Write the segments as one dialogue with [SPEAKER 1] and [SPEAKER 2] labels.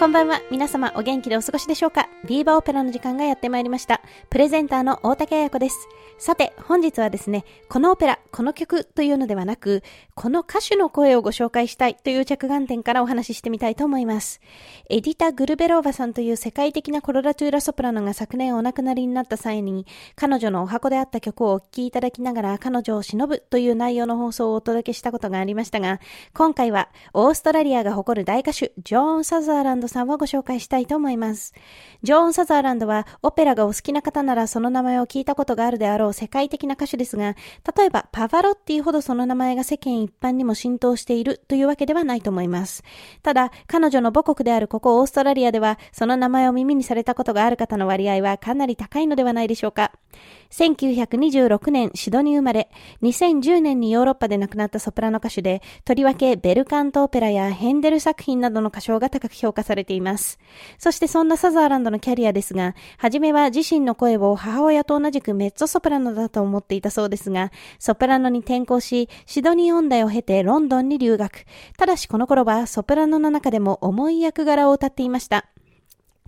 [SPEAKER 1] こんばんは。皆様お元気でお過ごしでしょうか？ビーバーオペラの時間がやってまいりました。プレゼンターの大竹彩子です。さて、本日はですね、このオペラ、この曲というのではなく、この歌手の声をご紹介したいという着眼点からお話ししてみたいと思います。エディタ・グルベローバさんという世界的なコロラトゥーラソプラノが昨年お亡くなりになった際に、彼女のお箱であった曲をお聴きいただきながら彼女を忍ぶという内容の放送をお届けしたことがありましたが、今回はオーストラリアが誇る大歌手、ジョーン・サザーランドさんをご紹介したいと思います。ジョーン・サザーランドはオペラがお好きな方ならその名前を聞いたことがあるであろう世界的な歌手ですが、例えばパヴァロッティほどその名前が世間一般にも浸透しているというわけではないと思います。ただ、彼女の母国であるここオーストラリアでは、その名前を耳にされたことがある方の割合はかなり高いのではないでしょうか。1926年シドニー生まれ、2010年にヨーロッパで亡くなったソプラノ歌手で、とりわけベルカントオペラやヘンデル作品などの歌唱が高く評価されています。そしてそんなサザーランドのキャリアですが、はじめは自身の声を母親と同じくメッツソプラノだと思っていたそうですが、ソプララノに転校し、シドニー音大を経てロンドンに留学。ただしこの頃はソプラノの中でも重い役柄を歌っていました。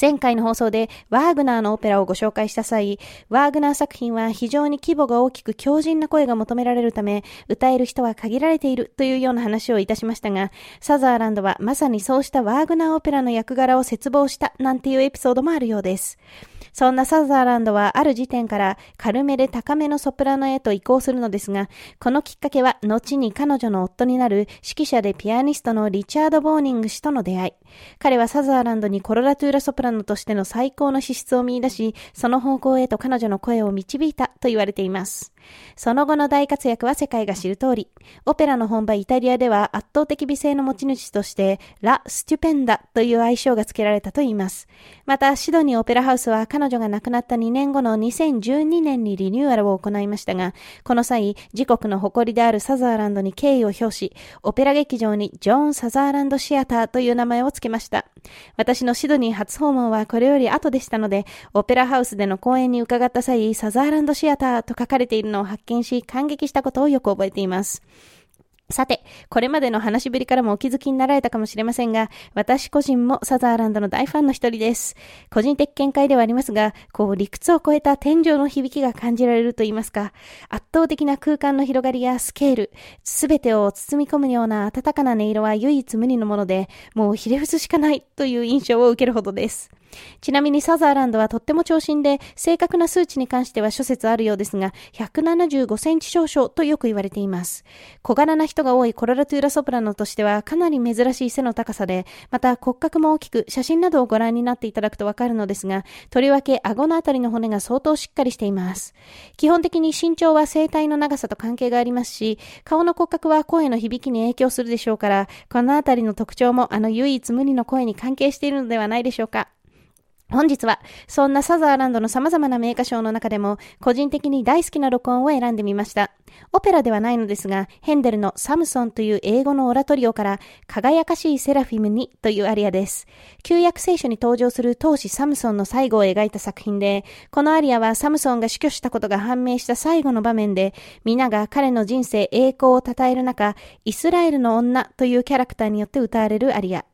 [SPEAKER 1] 前回の放送でワーグナーのオペラをご紹介した際、ワーグナー作品は非常に規模が大きく強靭な声が求められるため、歌える人は限られているというような話をいたしましたが、サザーランドはまさにそうしたワーグナーオペラの役柄を切望したなんていうエピソードもあるようです。そんなサザーランドはある時点から軽めで高めのソプラノへと移行するのですが、このきっかけは後に彼女の夫になる指揮者でピアニストのリチャード・ボーニング氏との出会い。彼はサザーランドにコロラトゥーラソプラノとしての最高の資質を見出し、その方向へと彼女の声を導いたと言われています。その後の大活躍は世界が知る通り、オペラの本場イタリアでは圧倒的美声の持ち主として、ラ・スチュペンダという愛称が付けられたといいます。また、シドニーオペラハウスは彼女が亡くなった2年後の2012年にリニューアルを行いましたが、この際、自国の誇りであるサザーランドに敬意を表し、オペラ劇場にジョーン・サザーランドシアターという名前を付けました。私のシドニー初訪問はこれより後でしたので、オペラハウスでの公演に伺った際、サザーランドシアターと書かれているのを発見し、感激したことをよく覚えています。さて、これまでの話しぶりからもお気づきになられたかもしれませんが、私個人もサザーランドの大ファンの一人です。個人的見解ではありますが、こう理屈を超えた天井の響きが感じられると言いますか、圧倒的な空間の広がりやスケール、すべてを包み込むような温かな音色は唯一無二のもので、もうひれ伏すしかないという印象を受けるほどです。ちなみにサザーランドはとっても長身で、正確な数値に関しては諸説あるようですが、175センチ少々とよく言われています。小柄な人が多いコロラトゥーラソプラノとしてはかなり珍しい背の高さで、また骨格も大きく、写真などをご覧になっていただくとわかるのですが、とりわけ顎のあたりの骨が相当しっかりしています。基本的に身長は声帯の長さと関係がありますし、顔の骨格は声の響きに影響するでしょうから、このあたりの特徴もあの唯一無二の声に関係しているのではないでしょうか。本日は、そんなサザーランドの様々な名歌賞の中でも、個人的に大好きな録音を選んでみました。オペラではないのですが、ヘンデルのサムソンという英語のオラトリオから、輝かしいセラフィムにというアリアです。旧約聖書に登場する当時サムソンの最後を描いた作品で、このアリアはサムソンが死去したことが判明した最後の場面で、皆が彼の人生栄光を称える中、イスラエルの女というキャラクターによって歌われるアリア。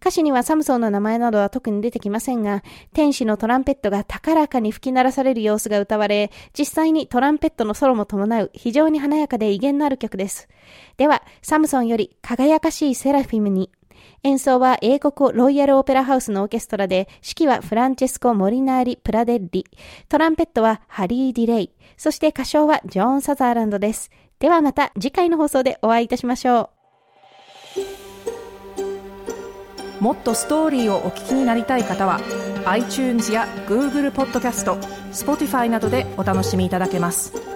[SPEAKER 1] 歌詞にはサムソンの名前などは特に出てきませんが、天使のトランペットが高らかに吹き鳴らされる様子が歌われ、実際にトランペットのソロも伴う非常に華やかで威厳のある曲です。では、サムソンより輝かしいセラフィムに、演奏は英国ロイヤルオペラハウスのオーケストラで、指揮はフランチェスコ・モリナーリ・プラデッリ、トランペットはハリー・ディレイ、そして歌唱はジョーン・サザーランドです。ではまた次回の放送でお会いいたしましょう。
[SPEAKER 2] もっとストーリーをお聞きになりたい方は iTunes や Google ポッドキャスト Spotify などでお楽しみいただけます